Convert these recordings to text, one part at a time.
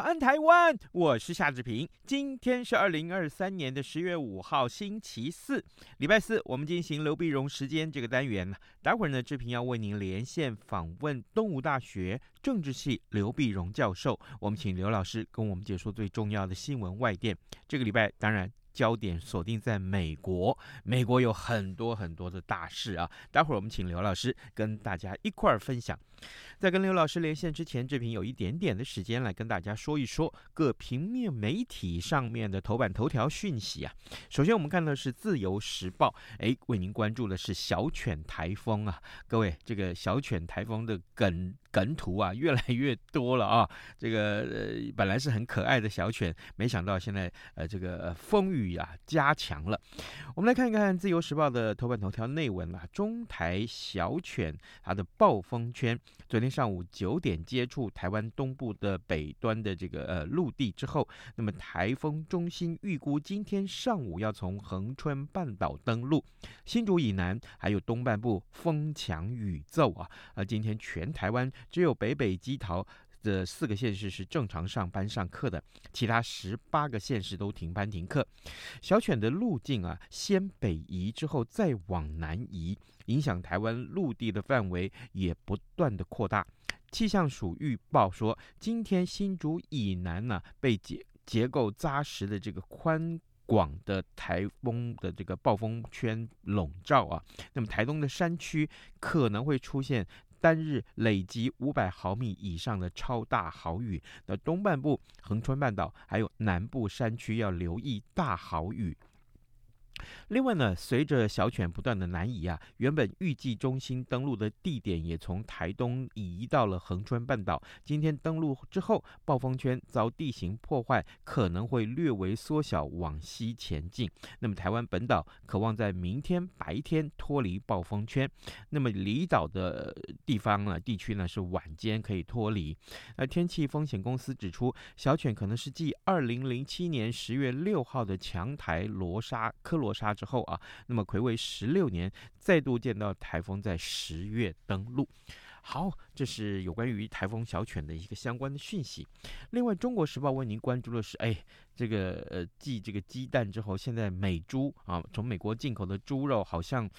安，台湾！我是夏志平。今天是二零二三年的十月五号，星期四，礼拜四，我们进行刘碧荣时间这个单元。待会儿呢，志平要为您连线访问东吴大学政治系刘碧荣教授。我们请刘老师跟我们解说最重要的新闻外电。这个礼拜，当然。焦点锁定在美国，美国有很多很多的大事啊。待会儿我们请刘老师跟大家一块儿分享。在跟刘老师连线之前，志平有一点点的时间来跟大家说一说各平面媒体上面的头版头条讯息啊。首先我们看的是《自由时报》，哎，为您关注的是小犬台风啊。各位，这个小犬台风的梗梗图啊，越来越多了啊。这个呃，本来是很可爱的小犬，没想到现在呃，这个风雨。啊，加强了。我们来看一看《自由时报》的头版头条内文啊，中台小犬它的暴风圈，昨天上午九点接触台湾东部的北端的这个呃陆地之后，那么台风中心预估今天上午要从恒春半岛登陆，新竹以南还有东半部风强雨骤啊，而今天全台湾只有北北基桃。这四个县市是正常上班上课的，其他十八个县市都停班停课。小犬的路径啊，先北移之后再往南移，影响台湾陆地的范围也不断的扩大。气象署预报说，今天新竹以南呢、被结结构扎实的这个宽广的台风的这个暴风圈笼罩啊，那么台东的山区可能会出现。单日累积五百毫米以上的超大豪雨，那东半部恒春半岛还有南部山区要留意大豪雨。另外呢，随着小犬不断的南移啊，原本预计中心登陆的地点也从台东移到了恒春半岛。今天登陆之后，暴风圈遭地形破坏，可能会略微缩小往西前进。那么台湾本岛渴望在明天白天脱离暴风圈，那么离岛的地方呢，地区呢是晚间可以脱离。那天气风险公司指出，小犬可能是继二零零七年十月六号的强台罗莎科罗。落沙之后啊，那么魁违十六年，再度见到台风在十月登陆。好，这是有关于台风小犬的一个相关的讯息。另外，《中国时报》为您关注的是，哎。这个呃，继这个鸡蛋之后，现在美猪啊，从美国进口的猪肉好像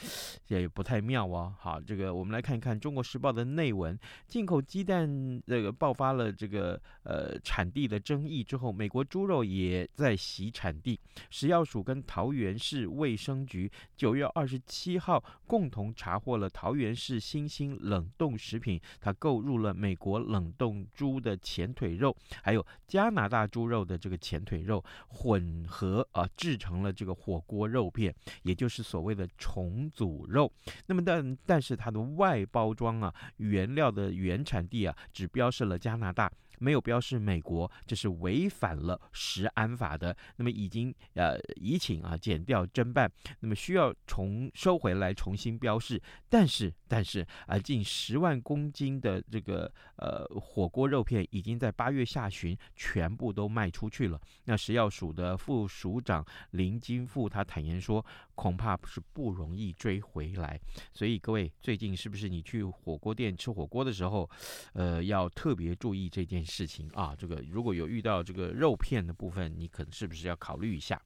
也不太妙哦。好，这个我们来看一看《中国时报》的内文：进口鸡蛋这个爆发了这个呃产地的争议之后，美国猪肉也在洗产地。食药署跟桃园市卫生局九月二十七号共同查获了桃园市新兴冷冻食品，它购入了美国冷冻猪的前腿肉，还有加拿大猪肉的这个前腿肉。肉混合啊，制成了这个火锅肉片，也就是所谓的重组肉。那么但但是它的外包装啊，原料的原产地啊，只标示了加拿大。没有标示美国，这是违反了食安法的。那么已经呃已请啊减掉侦办，那么需要重收回来重新标示。但是但是啊，近十万公斤的这个呃火锅肉片已经在八月下旬全部都卖出去了。那食药署的副署长林金富他坦言说，恐怕是不容易追回来。所以各位最近是不是你去火锅店吃火锅的时候，呃要特别注意这件事。情啊，这个如果有遇到这个肉片的部分，你可能是不是要考虑一下？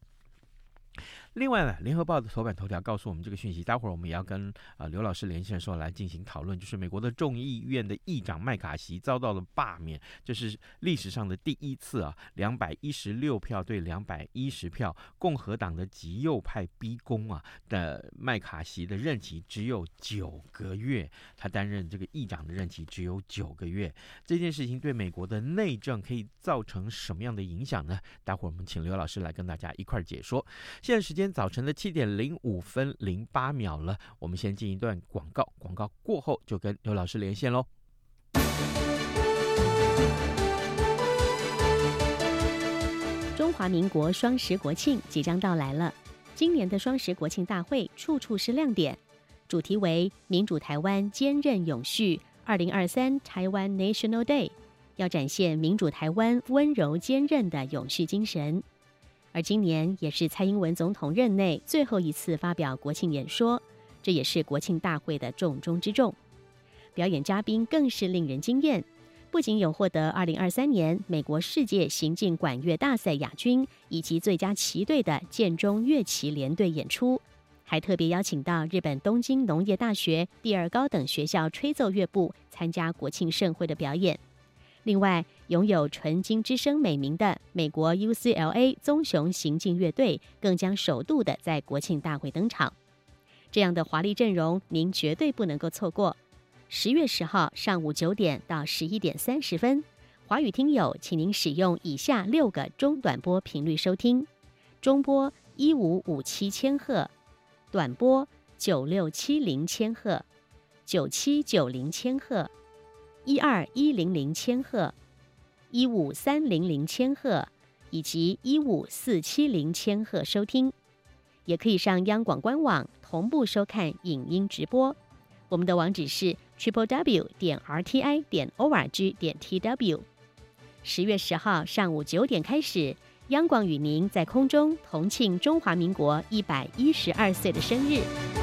另外呢，《联合报》的头版头条告诉我们这个讯息，待会儿我们也要跟啊、呃、刘老师连线的时候来进行讨论，就是美国的众议院的议长麦卡锡遭到了罢免，这是历史上的第一次啊，两百一十六票对两百一十票，共和党的极右派逼宫啊的麦卡锡的任期只有九个月，他担任这个议长的任期只有九个月，这件事情对美国的内政可以造成什么样的影响呢？待会儿我们请刘老师来跟大家一块儿解说。现在时间天早晨的七点零五分零八秒了，我们先进一段广告，广告过后就跟刘老师连线喽。中华民国双十国庆即将到来了，今年的双十国庆大会处处是亮点，主题为“民主台湾坚韧永续”。二零二三台湾 National Day 要展现民主台湾温柔坚韧的永续精神，而今年也是蔡英文总统任内最后一次发表国庆演说，这也是国庆大会的重中之重。表演嘉宾更是令人惊艳，不仅有获得二零二三年美国世界行进管乐大赛亚军以及最佳旗队的建中乐旗联队演出。还特别邀请到日本东京农业大学第二高等学校吹奏乐部参加国庆盛会的表演。另外，拥有“纯金之声”美名的美国 UCLA 棕熊行进乐队更将首度的在国庆大会登场。这样的华丽阵容，您绝对不能够错过。十月十号上午九点到十一点三十分，华语听友，请您使用以下六个中短波频率收听：中波一五五七千赫。短波九六七零千赫，九七九零千赫，一二一零零千赫，一五三零零千赫，以及一五四七零千赫收听，也可以上央广官网同步收看影音直播。我们的网址是 triple w 点 r t i 点 o r g 点 t w。十月十号上午九点开始。央广与您在空中同庆中华民国一百一十二岁的生日。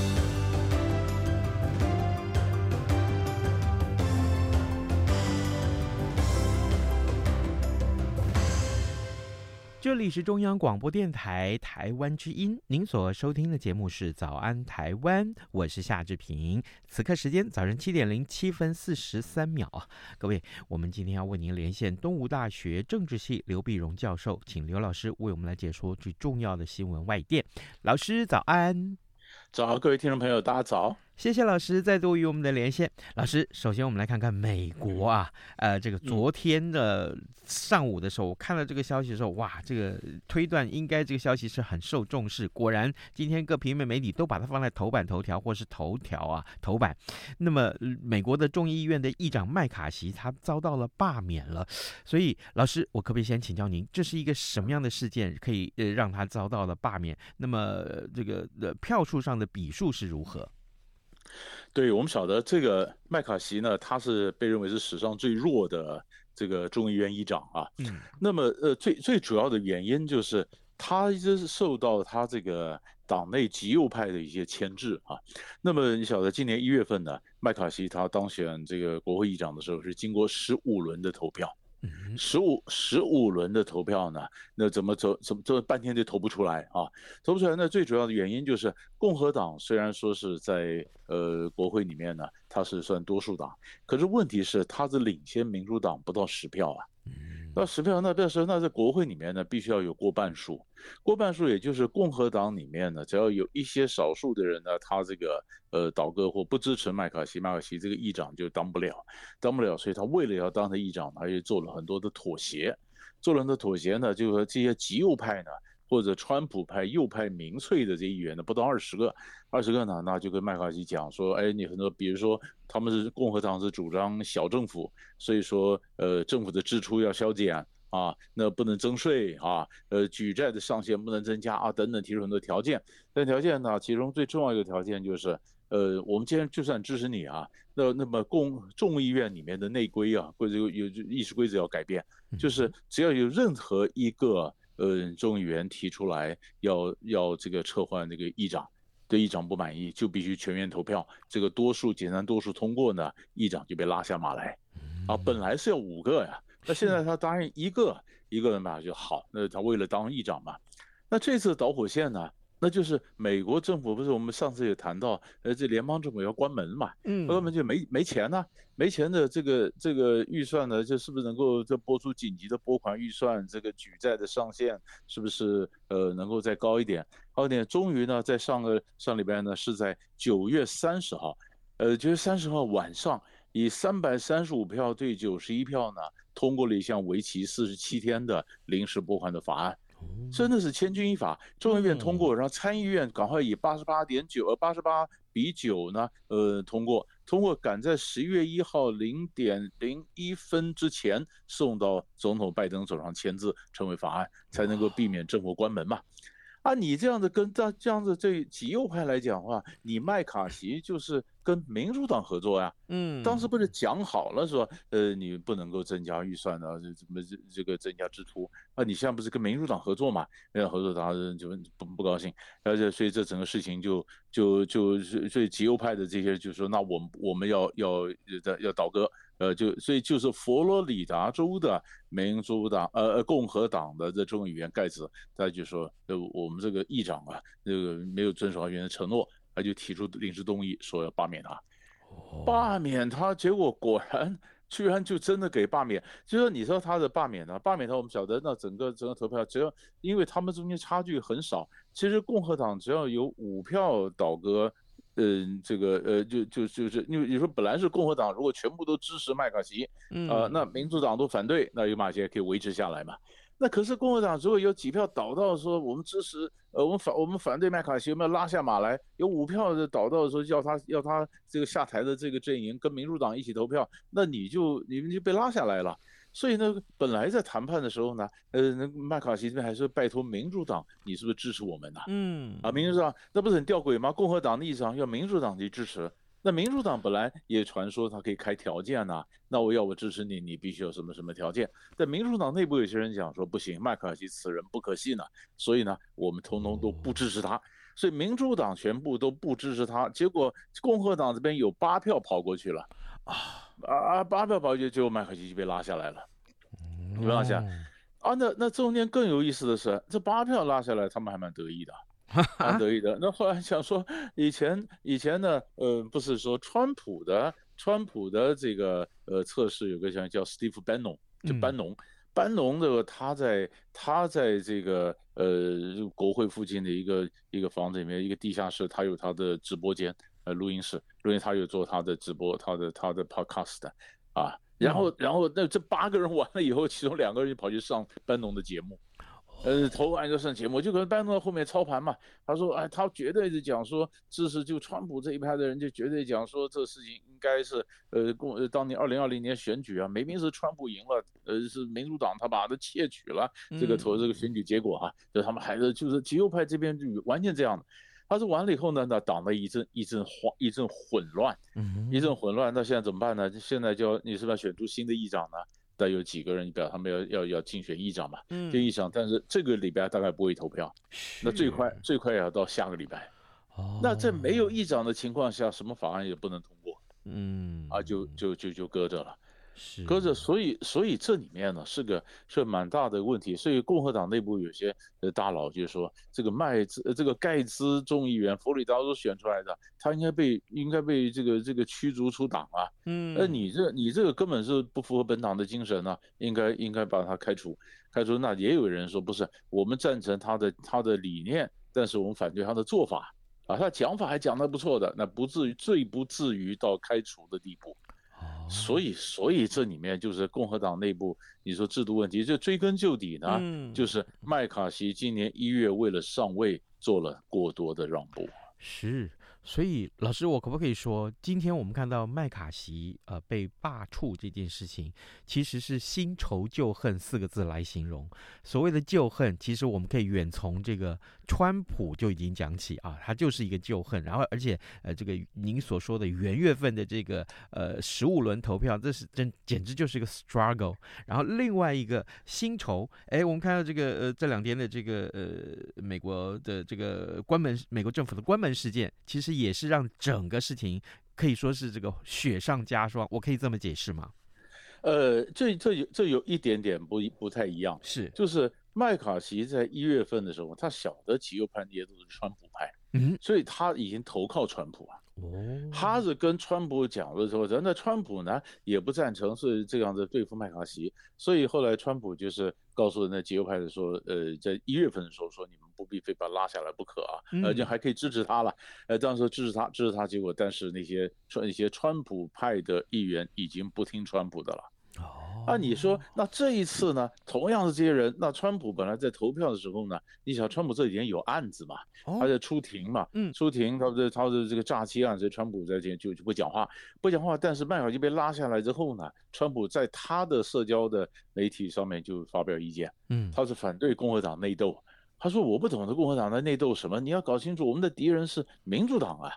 这里是中央广播电台台湾之音，您所收听的节目是《早安台湾》，我是夏志平。此刻时间早晨七点零七分四十三秒啊，各位，我们今天要为您连线东吴大学政治系刘碧荣教授，请刘老师为我们来解说最重要的新闻外电。老师早安，早，各位听众朋友，大家早。谢谢老师再度与我们的连线。老师，首先我们来看看美国啊，呃，这个昨天的上午的时候，我看到这个消息的时候，哇，这个推断应该这个消息是很受重视。果然，今天各平面媒体都把它放在头版头条或是头条啊头版。那么，美国的众议院的议长麦卡锡他遭到了罢免了。所以，老师，我可不可以先请教您，这是一个什么样的事件，可以呃让他遭到了罢免？那么，这个呃票数上的比数是如何？对，我们晓得这个麦卡锡呢，他是被认为是史上最弱的这个众议院议长啊。嗯。那么呃，最最主要的原因就是他一直是受到他这个党内极右派的一些牵制啊。那么你晓得，今年一月份呢，麦卡锡他当选这个国会议长的时候，是经过十五轮的投票。十五十五轮的投票呢，那怎么走怎么走半天就投不出来啊？投不出来，那最主要的原因就是共和党虽然说是在呃国会里面呢，它是算多数党，可是问题是它是领先民主党不到十票啊。那十票，那表示那在国会里面呢，必须要有过半数，过半数也就是共和党里面呢，只要有一些少数的人呢，他这个呃倒戈或不支持麦卡锡，麦卡锡这个议长就当不了，当不了，所以他为了要当他议长，他就做了很多的妥协，做了很多妥协呢，就是说这些极右派呢。或者川普派右派民粹的这些议员呢，不到二十个，二十个呢，那就跟麦卡锡讲说，哎，你很多，比如说他们是共和党是主张小政府，所以说，呃，政府的支出要削减啊，那不能增税啊，呃，举债的上限不能增加啊，等等，提出很多条件。但条件呢，其中最重要一个条件就是，呃，我们既然就算支持你啊，那那么共众议院里面的内规啊，规则有有议事规则要改变，就是只要有任何一个。呃，众议员提出来要要这个撤换这个议长，对议长不满意，就必须全员投票，这个多数简单多数通过呢，议长就被拉下马来。啊，本来是要五个呀，那现在 他答应一个，一个人嘛就好，那他为了当议长嘛，那这次导火线呢？那就是美国政府不是我们上次也谈到，呃，这联邦政府要关门嘛，嗯，关门就没没钱呢、啊，没钱的这个这个预算呢，就是不是能够这拨出紧急的拨款预算，这个举债的上限是不是呃能够再高一点？高一点，终于呢，在上个上礼拜呢，是在九月三十号，呃，九月三十号晚上，以三百三十五票对九十一票呢，通过了一项为期四十七天的临时拨款的法案。真的是千钧一发，众议院通过，然后参议院赶快以八十八点九呃八十八比九呢，呃通过，通过赶在十一月一号零点零一分之前送到总统拜登手上签字，成为法案，才能够避免政府关门嘛。啊，你这样子跟这这样子这极右派来讲的话，你麦卡锡就是。跟民主党合作呀，嗯，当时不是讲好了说，呃，你不能够增加预算的，这怎么这这个增加支出啊？你现在不是跟民主党合作嘛？那合作当然就不不高兴，而且所以这整个事情就就就是所以极右派的这些就说，那我们我们要要要要倒戈，呃，就所以就是佛罗里达州的民主党呃共和党的这众议员盖茨，他就说，呃，我们这个议长啊，这个没有遵守原来的承诺。他就提出临时动议，说要罢免他，罢免他，结果果然居然就真的给罢免。就说你说他的罢免呢？罢免他，我们晓得那整个整个投票，只要因为他们中间差距很少，其实共和党只要有五票倒戈，嗯、呃，这个呃，就就就是因为你说本来是共和党如果全部都支持麦卡锡，啊、呃，那民主党都反对，那有马歇可以维持下来嘛？那可是共和党如果有几票倒到说我们支持，呃，我们反我们反对麦卡锡，我们要拉下马来？有五票的倒到说要他要他这个下台的这个阵营跟民主党一起投票，那你就你们就被拉下来了。所以呢，本来在谈判的时候呢，呃，那麦卡锡这边还是拜托民主党，你是不是支持我们呢？嗯，啊，民主党那不是很吊诡吗？共和党的立场要民主党去支持。那民主党本来也传说他可以开条件呐、啊，那我要我支持你，你必须有什么什么条件。但民主党内部有些人讲说不行，麦卡锡此人不可信呢、啊，所以呢，我们通通都不支持他。所以民主党全部都不支持他，结果共和党这边有八票跑过去了，啊啊，八票跑过去，结果麦卡锡就被拉下来了，被拉下。啊，那那中间更有意思的是，这八票拉下来，他们还蛮得意的。蛮得意的。那后来想说，以前以前呢，呃，不是说川普的川普的这个呃测试有个叫叫 Steve Bannon，就班农，班农的他在他在这个呃国会附近的一个一个房子里面一个地下室，他有他的直播间呃录音室，录音他有做他的直播，他的他的 podcast 啊，然后然后那这八个人 完了以后，其中两个人就跑去上班农的节目。呃，投完就上节目，就可能拜登后面操盘嘛。他说，哎，他绝对是讲说支持就川普这一派的人，就绝对讲说这事情应该是，呃，共呃当年二零二零年选举啊，明明是川普赢了，呃，是民主党他把他窃取了这个投这个选举结果哈、啊，就他们还是就是极右派这边就完全这样的。他说完了以后呢，那党的一阵一阵慌一阵混乱，一阵混乱，那现在怎么办呢？现在就你是不是要选出新的议长呢？再有几个人，你表他们要要要竞选议长嘛？嗯，竞议长，但是这个礼拜大概不会投票，那最快最快也要到下个礼拜。哦，那在没有议长的情况下，什么法案也不能通过。嗯，啊，就就就就搁着了。是，搁着，所以所以这里面呢是个是蛮大的问题，所以共和党内部有些呃大佬就说，这个麦兹这个盖兹众议员佛里达州选出来的，他应该被应该被这个这个驱逐出党啊，嗯，那你这你这个根本是不符合本党的精神呢，应该应该把他开除，开除。那也有人说不是，我们赞成他的他的理念，但是我们反对他的做法。啊，他讲法还讲得不错的，那不至于最不至于到开除的地步。所以，所以这里面就是共和党内部，你说制度问题，就追根究底呢，嗯、就是麦卡锡今年一月为了上位做了过多的让步。是。所以，老师，我可不可以说，今天我们看到麦卡锡呃被罢黜这件事情，其实是新仇旧恨四个字来形容。所谓的旧恨，其实我们可以远从这个川普就已经讲起啊，他就是一个旧恨。然后，而且呃，这个您所说的元月份的这个呃十五轮投票，这是真简直就是一个 struggle。然后另外一个新仇，哎，我们看到这个呃这两天的这个呃美国的这个关门，美国政府的关门事件，其实。也是让整个事情可以说是这个雪上加霜，我可以这么解释吗？呃，这这有这有一点点不不太一样，是就是麦卡锡在一月份的时候，他晓得极右派那些都是川普派，嗯，所以他已经投靠川普啊。哦，他是跟川普讲的时候，人那川普呢也不赞成是这样子对付麦卡锡，所以后来川普就是告诉那极右派的说，呃，在一月份的时候说你们不必非把他拉下来不可啊，而且还可以支持他了，呃，当时支持他支持他，结果但是那些川一些川普派的议员已经不听川普的了。啊，你说那这一次呢？同样是这些人，那川普本来在投票的时候呢，你想川普这几天有案子嘛，他在出庭嘛，嗯，出庭，他的他的这个诈欺案，所以川普在这就就不讲话，不讲话。但是麦卡锡被拉下来之后呢，川普在他的社交的媒体上面就发表意见，嗯，他是反对共和党内斗，他说我不懂得共和党的内斗什么，你要搞清楚我们的敌人是民主党啊。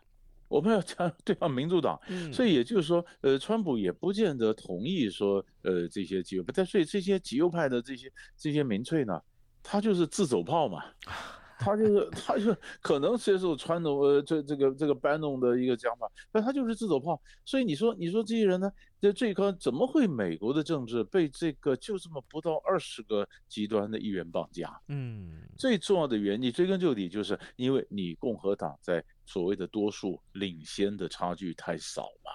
我们要讲 对抗民主党，所以也就是说，呃，川普也不见得同意说，呃，这些极右派，但所以这些极右派的这些这些民粹呢，他就是自走炮嘛。他就是，他就可能接受川农呃这这个这个 Bannon 的一个讲法，但他就是自走炮。所以你说你说这些人呢，这最高怎么会美国的政治被这个就这么不到二十个极端的议员绑架？嗯，最重要的原因追根究底就是因为你共和党在所谓的多数领先的差距太少嘛。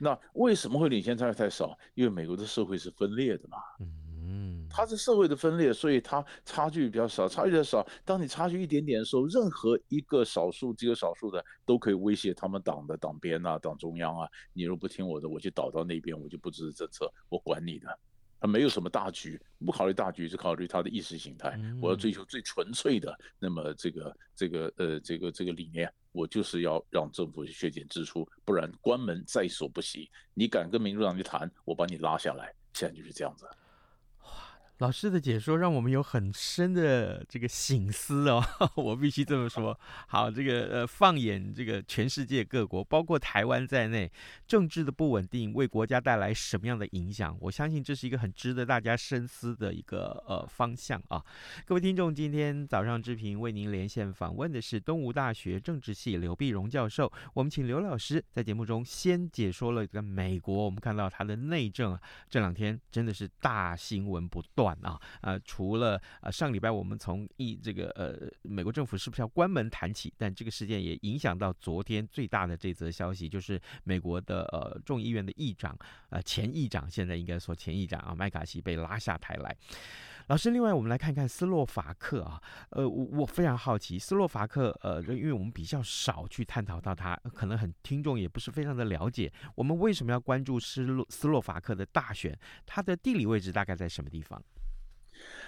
那为什么会领先差距太少？因为美国的社会是分裂的嘛。嗯。嗯，它是社会的分裂，所以它差距比较少，差距比较少。当你差距一点点的时候，任何一个少数、几个少数的都可以威胁他们党的党鞭啊、党中央啊。你若不听我的，我就倒到那边，我就不支持政策，我管你的。他没有什么大局，不考虑大局，只考虑他的意识形态。我要追求最纯粹的，那么这个这个呃这个这个理念，我就是要让政府削减支出，不然关门在所不惜。你敢跟民主党去谈，我把你拉下来。现在就是这样子。老师的解说让我们有很深的这个醒思哦，我必须这么说。好，这个呃，放眼这个全世界各国，包括台湾在内，政治的不稳定为国家带来什么样的影响？我相信这是一个很值得大家深思的一个呃方向啊。各位听众，今天早上之平为您连线访问的是东吴大学政治系刘碧荣教授。我们请刘老师在节目中先解说了一个美国，我们看到他的内政这两天真的是大新闻不断。啊，呃，除了呃上礼拜我们从一这个呃美国政府是不是要关门谈起，但这个事件也影响到昨天最大的这则消息，就是美国的呃众议院的议长，呃前议长，现在应该说前议长啊麦卡锡被拉下台来。老师，另外我们来看看斯洛伐克啊，呃，我我非常好奇斯洛伐克，呃，因为我们比较少去探讨到它，可能很听众也不是非常的了解，我们为什么要关注斯洛斯洛伐克的大选？它的地理位置大概在什么地方？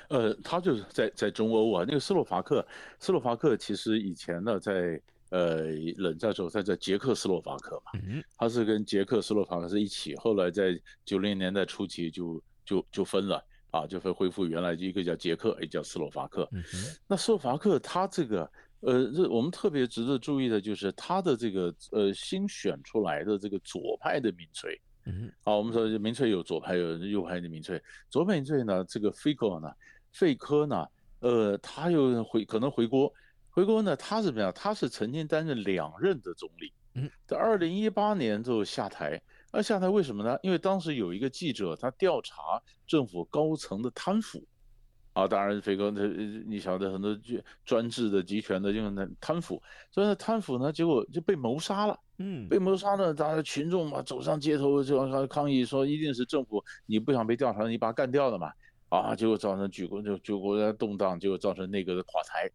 呃，它就是在在中欧啊，那个斯洛伐克，斯洛伐克其实以前呢，在呃冷战时候，在在捷克斯洛伐克嘛，嗯，他是跟捷克斯洛伐克是一起，后来在九零年代初期就就就分了啊，就会恢复原来一个叫捷克，一个叫斯洛伐克。嗯，那斯洛伐克他这个呃，这我们特别值得注意的就是他的这个呃新选出来的这个左派的民粹。嗯，好，我们说民粹有左派有右派的民粹，左派民粹呢，这个费科呢。费科呢？呃，他又回可能回国，回国呢？他是怎么样？他是曾经担任两任的总理，嗯，在二零一八年就下台。那下台为什么呢？因为当时有一个记者，他调查政府高层的贪腐，啊，当然飞哥他你晓得很多专制的集权的就是那贪腐，所以呢贪腐呢，结果就被谋杀了，嗯，被谋杀呢，大家群众嘛走上街头就抗议说，一定是政府你不想被调查，你把他干掉了嘛。啊，结果造成举国就举国的动荡，结果造成内阁的垮台。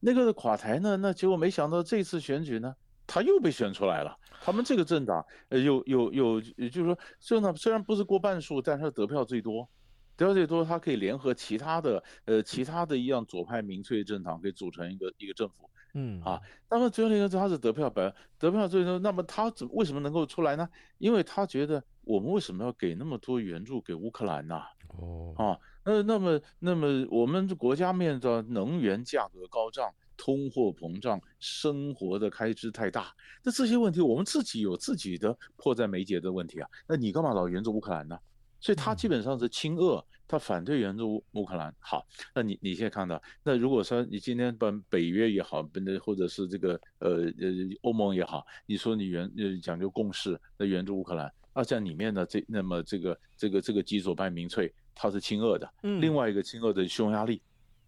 内阁的垮台呢，那结果没想到这次选举呢，他又被选出来了。他们这个政党，呃，又又又，也就是说，政党虽然不是过半数，但是他得票最多，得票最多，他可以联合其他的，呃，其他的一样左派民粹政党，可以组成一个一个政府。嗯啊，那么最后一个他是得票百得票最多，那么他怎为什么能够出来呢？因为他觉得我们为什么要给那么多援助给乌克兰呢？哦啊。那那么那么我们的国家面临能源价格高涨、通货膨胀、生活的开支太大，那这些问题我们自己有自己的迫在眉睫的问题啊。那你干嘛老援助乌克兰呢？所以他基本上是亲俄，他反对援助乌克兰。好，那你你现在看到，那如果说你今天把北约也好，或者是这个呃呃欧盟也好，你说你援呃讲究共识，那援助乌克兰，那像里面的这那么这个这个这个基佐拜民粹。他是亲俄的，另外一个亲俄的匈牙利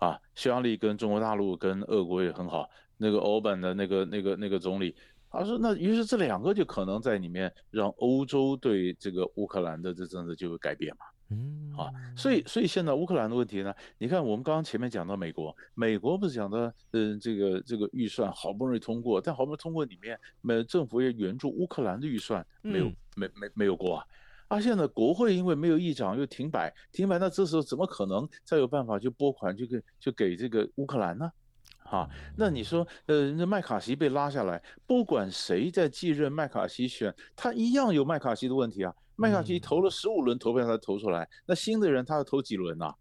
啊，匈牙利跟中国大陆跟俄国也很好。那个欧本的那个那个那个总理，他说那于是这两个就可能在里面让欧洲对这个乌克兰的这政策就有改变嘛。嗯，啊，所以所以现在乌克兰的问题呢，你看我们刚刚前面讲到美国，美国不是讲的，嗯，这个这个预算好不容易通过，但好不容易通过里面，美政府也援助乌克兰的预算没有、嗯、没没没有过啊，啊，现在国会因为没有议长又停摆，停摆，那这时候怎么可能再有办法就拨款就给就给这个乌克兰呢？啊，那你说，呃，那麦卡锡被拉下来，不管谁在继任麦卡锡选，他一样有麦卡锡的问题啊。麦卡锡投了十五轮投票才投出来，那新的人他要投几轮呢？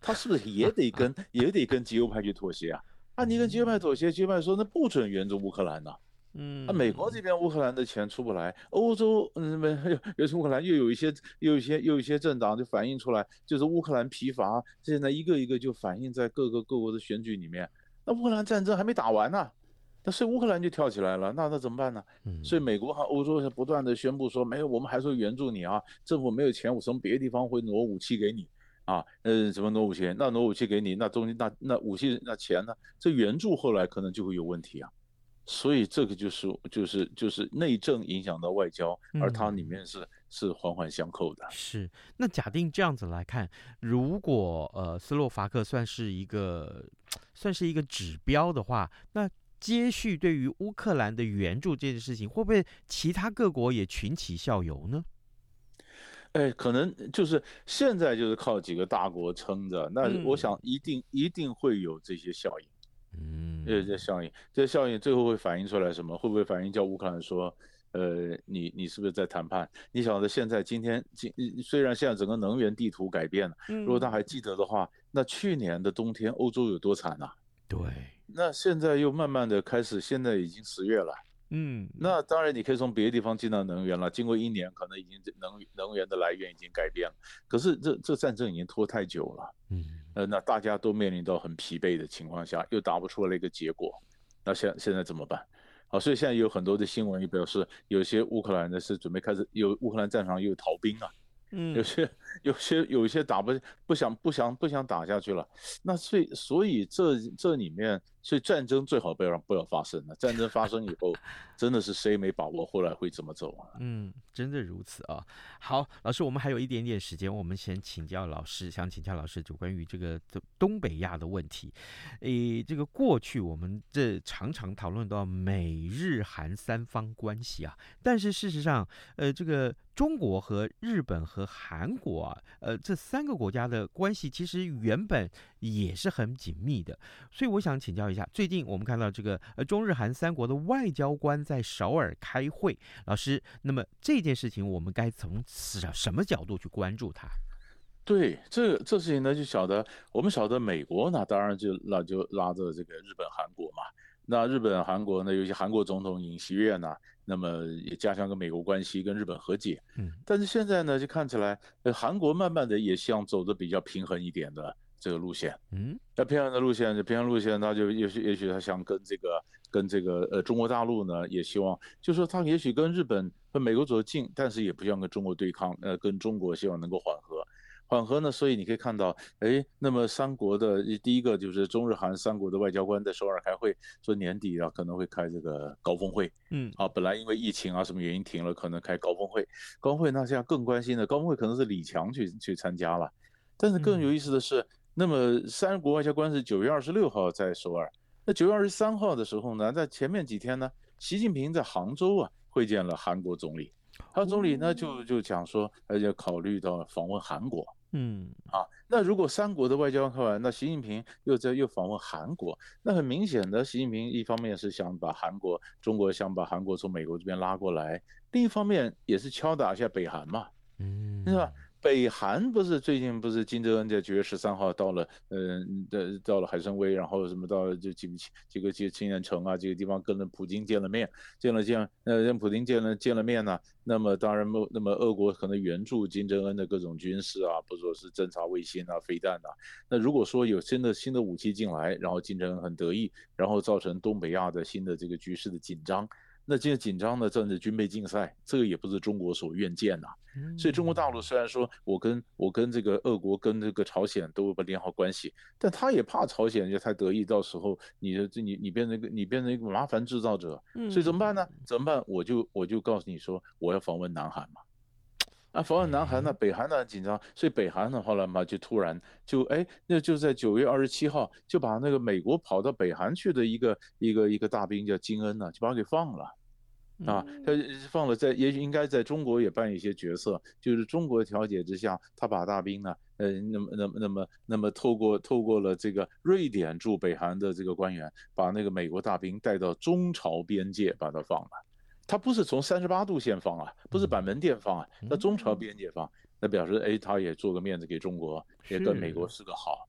他是不是也得跟 也得跟极右派去妥协啊？啊，你跟极右派妥协，极右派说那不准援助乌克兰呢？嗯，啊，美国这边乌克兰的钱出不来，欧洲嗯，没有，尤其乌克兰又有一些又有一些又有一些政党就反映出来，就是乌克兰疲乏，现在一个一个就反映在各个各国的选举里面。那乌克兰战争还没打完呢，那所以乌克兰就跳起来了，那那怎么办呢？所以美国和欧洲是不断的宣布说，没有，我们还说援助你啊，政府没有钱，我从别的地方会挪武器给你啊，嗯，怎么挪武器？那挪武器给你，那中间那那武器那钱呢？这援助后来可能就会有问题啊，所以这个就是就是就是内政影响到外交，而它里面是。是环环相扣的。是，那假定这样子来看，如果呃斯洛伐克算是一个算是一个指标的话，那接续对于乌克兰的援助这件事情，会不会其他各国也群起效尤呢？哎，可能就是现在就是靠几个大国撑着，那我想一定、嗯、一定会有这些效应。嗯，这这效应，这些效应最后会反映出来什么？会不会反映叫乌克兰说？呃，你你是不是在谈判？你晓得现在今天今虽然现在整个能源地图改变了，如果他还记得的话，那去年的冬天欧洲有多惨呐？对，那现在又慢慢的开始，现在已经十月了，嗯，那当然你可以从别的地方进到能源了。经过一年，可能已经能能源的来源已经改变了。可是这这战争已经拖太久了，嗯，呃，那大家都面临到很疲惫的情况下，又打不出来一个结果，那现现在怎么办？好，所以现在有很多的新闻也表示，有些乌克兰的是准备开始，有乌克兰战场又有逃兵啊，嗯，有些有些有些打不不想不想不想打下去了，那所以所以这这里面。所以战争最好不要让不要发生了。战争发生以后，真的是谁没把握后来会怎么走啊？嗯，真的如此啊。好，老师，我们还有一点点时间，我们先请教老师，想请教老师就关于这个东北亚的问题。诶，这个过去我们这常常讨论到美日韩三方关系啊，但是事实上，呃，这个中国和日本和韩国啊，呃，这三个国家的关系其实原本也是很紧密的，所以我想请教。一下，最近我们看到这个呃中日韩三国的外交官在首尔开会，老师，那么这件事情我们该从什么角度去关注它？对，这这事情呢，就晓得我们晓得美国呢，当然就那就拉着这个日本、韩国嘛。那日本、韩国呢，尤其韩国总统尹锡悦呢，那么也加强跟美国关系，跟日本和解。嗯，但是现在呢，就看起来呃韩国慢慢的也想走的比较平衡一点的。这个路线，嗯，那偏向的路线，这偏向路线，他就也许也许他想跟这个跟这个呃中国大陆呢，也希望，就是说他也许跟日本和美国走得近，但是也不希望跟中国对抗，呃，跟中国希望能够缓和，缓和呢，所以你可以看到，哎，那么三国的第一个就是中日韩三国的外交官在首尔开会，说年底啊可能会开这个高峰会，嗯，啊，本来因为疫情啊什么原因停了，可能开高峰会，高峰会那现在更关心的高峰会可能是李强去去参加了，但是更有意思的是。嗯那么三国外交官是九月二十六号在首尔，那九月二十三号的时候呢，在前面几天呢，习近平在杭州啊会见了韩国总理，韩总理呢就就讲说，而且考虑到访问韩国，嗯。啊，那如果三国的外交看完，那习近平又在又访问韩国，那很明显的，习近平一方面是想把韩国中国想把韩国从美国这边拉过来，另一方面也是敲打一下北韩嘛，嗯，是吧？北韩不是最近不是金正恩在九月十三号到了，嗯，的到了海参崴，然后什么到这几几个几青年城啊，这个地方跟了普京见了面，见了见，呃，跟普京见了见了面呢，那么当然，那么俄国可能援助金正恩的各种军事啊，不说是侦察卫星啊、飞弹啊，那如果说有新的新的武器进来，然后金正恩很得意，然后造成东北亚的新的这个局势的紧张。那这些紧张的政治军备竞赛，这个也不是中国所愿见呐。所以中国大陆虽然说我跟我跟这个俄国跟这个朝鲜都不良好关系，但他也怕朝鲜就太得意，到时候你的这你你变成一个你变成一个麻烦制造者，所以怎么办呢？怎么办？我就我就告诉你说，我要访问南韩嘛。啊，访问南韩呢，北韩呢很紧张，所以北韩的话呢嘛，就突然就哎，那就在九月二十七号就把那个美国跑到北韩去的一个一个一个大兵叫金恩呢，就把他给放了，啊，他放了在也许应该在中国也扮演一些角色，就是中国调解之下，他把大兵呢，呃，那么那么那么那么透过透过了这个瑞典驻北韩的这个官员，把那个美国大兵带到中朝边界把他放了。他不是从三十八度线放啊，不是板门店放啊，那中朝边界放，那表示哎，他也做个面子给中国，也跟美国是个好。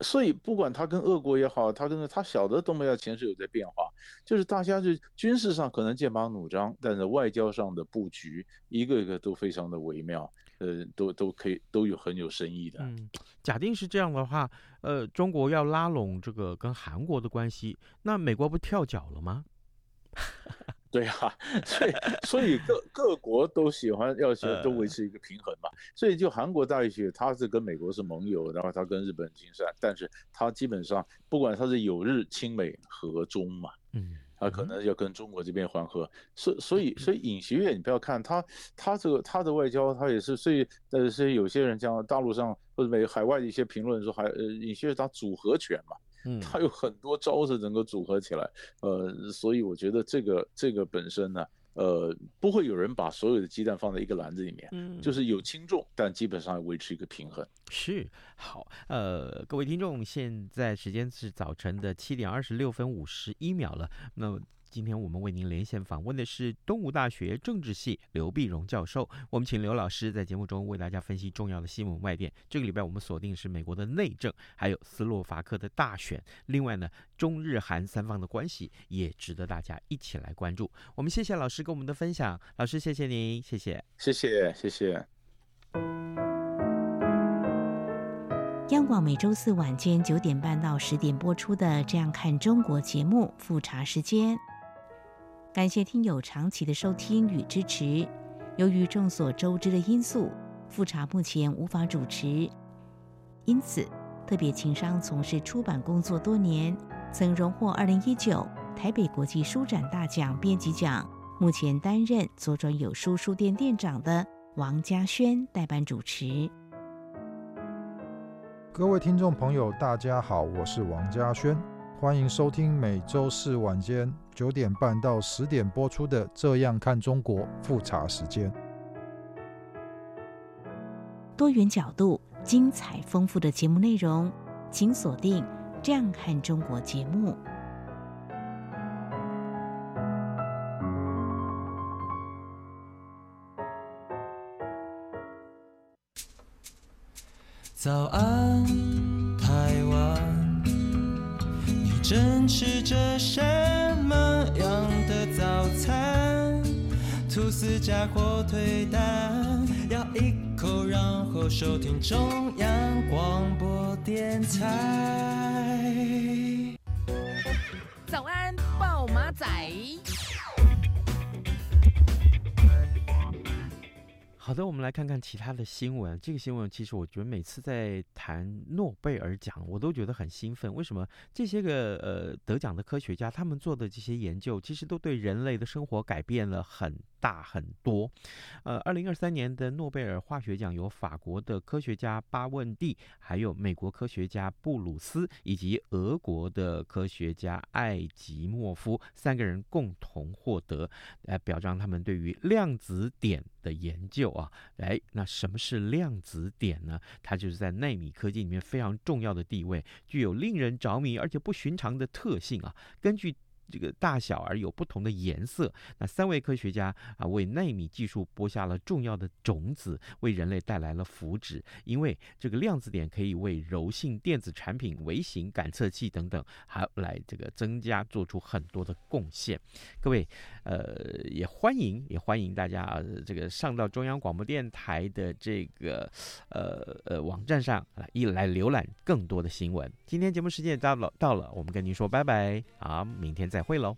所以不管他跟俄国也好，他跟他晓得东北亚情势有在变化，就是大家就军事上可能剑拔弩张，但是外交上的布局一个一个都非常的微妙，呃，都都可以都有很有深意的。嗯，假定是这样的话，呃，中国要拉拢这个跟韩国的关系，那美国不跳脚了吗？对呀、啊，所以所以各各国都喜欢要想都维持一个平衡嘛。所以就韩国大学，他是跟美国是盟友，然后他跟日本亲善，但是他基本上不管他是有日亲美和中嘛，嗯，他可能要跟中国这边缓和。所 所以所以尹锡悦，你不要看他他这个他的外交，他也是所以呃，所以有些人讲大陆上或者美海外的一些评论说，还呃尹锡悦他组合拳嘛。嗯，他有很多招式能够组合起来，呃，所以我觉得这个这个本身呢，呃，不会有人把所有的鸡蛋放在一个篮子里面，嗯，就是有轻重，但基本上维持一个平衡。是，好，呃，各位听众，现在时间是早晨的七点二十六分五十一秒了，那。今天我们为您连线访问的是东吴大学政治系刘碧荣教授。我们请刘老师在节目中为大家分析重要的新闻外电。这个礼拜我们锁定是美国的内政，还有斯洛伐克的大选。另外呢，中日韩三方的关系也值得大家一起来关注。我们谢谢老师跟我们的分享，老师谢谢您，谢谢，谢谢，谢谢。央广每周四晚间九点半到十点播出的《这样看中国》节目复查时间。感谢听友长期的收听与支持。由于众所周知的因素，复查目前无法主持，因此特别情商从事出版工作多年，曾荣获二零一九台北国际书展大奖编辑奖。目前担任左转有书书店店长的王嘉轩代班主持。各位听众朋友，大家好，我是王嘉轩。欢迎收听每周四晚间九点半到十点播出的《这样看中国》复查时间。多元角度、精彩丰富的节目内容，请锁定《这样看中国》节目。早安，台湾。你正吃着什吐司加火腿蛋，咬一口，然后收听中央广播电台。早安，报马仔。好的，我们来看看其他的新闻。这个新闻其实我觉得每次在谈诺贝尔奖，我都觉得很兴奋。为什么？这些个呃得奖的科学家，他们做的这些研究，其实都对人类的生活改变了很大很多。呃，二零二三年的诺贝尔化学奖由法国的科学家巴问蒂，还有美国科学家布鲁斯，以及俄国的科学家艾吉莫夫三个人共同获得，来表彰他们对于量子点的研究啊。哎，那什么是量子点呢？它就是在纳米科技里面非常重要的地位，具有令人着迷而且不寻常的特性啊。根据这个大小而有不同的颜色。那三位科学家啊，为纳米技术播下了重要的种子，为人类带来了福祉。因为这个量子点可以为柔性电子产品、微型感测器等等，还来这个增加做出很多的贡献。各位，呃，也欢迎也欢迎大家啊这个上到中央广播电台的这个呃呃网站上来一来浏览更多的新闻。今天节目时间也到了，到了，我们跟您说拜拜，好，明天再。再会喽。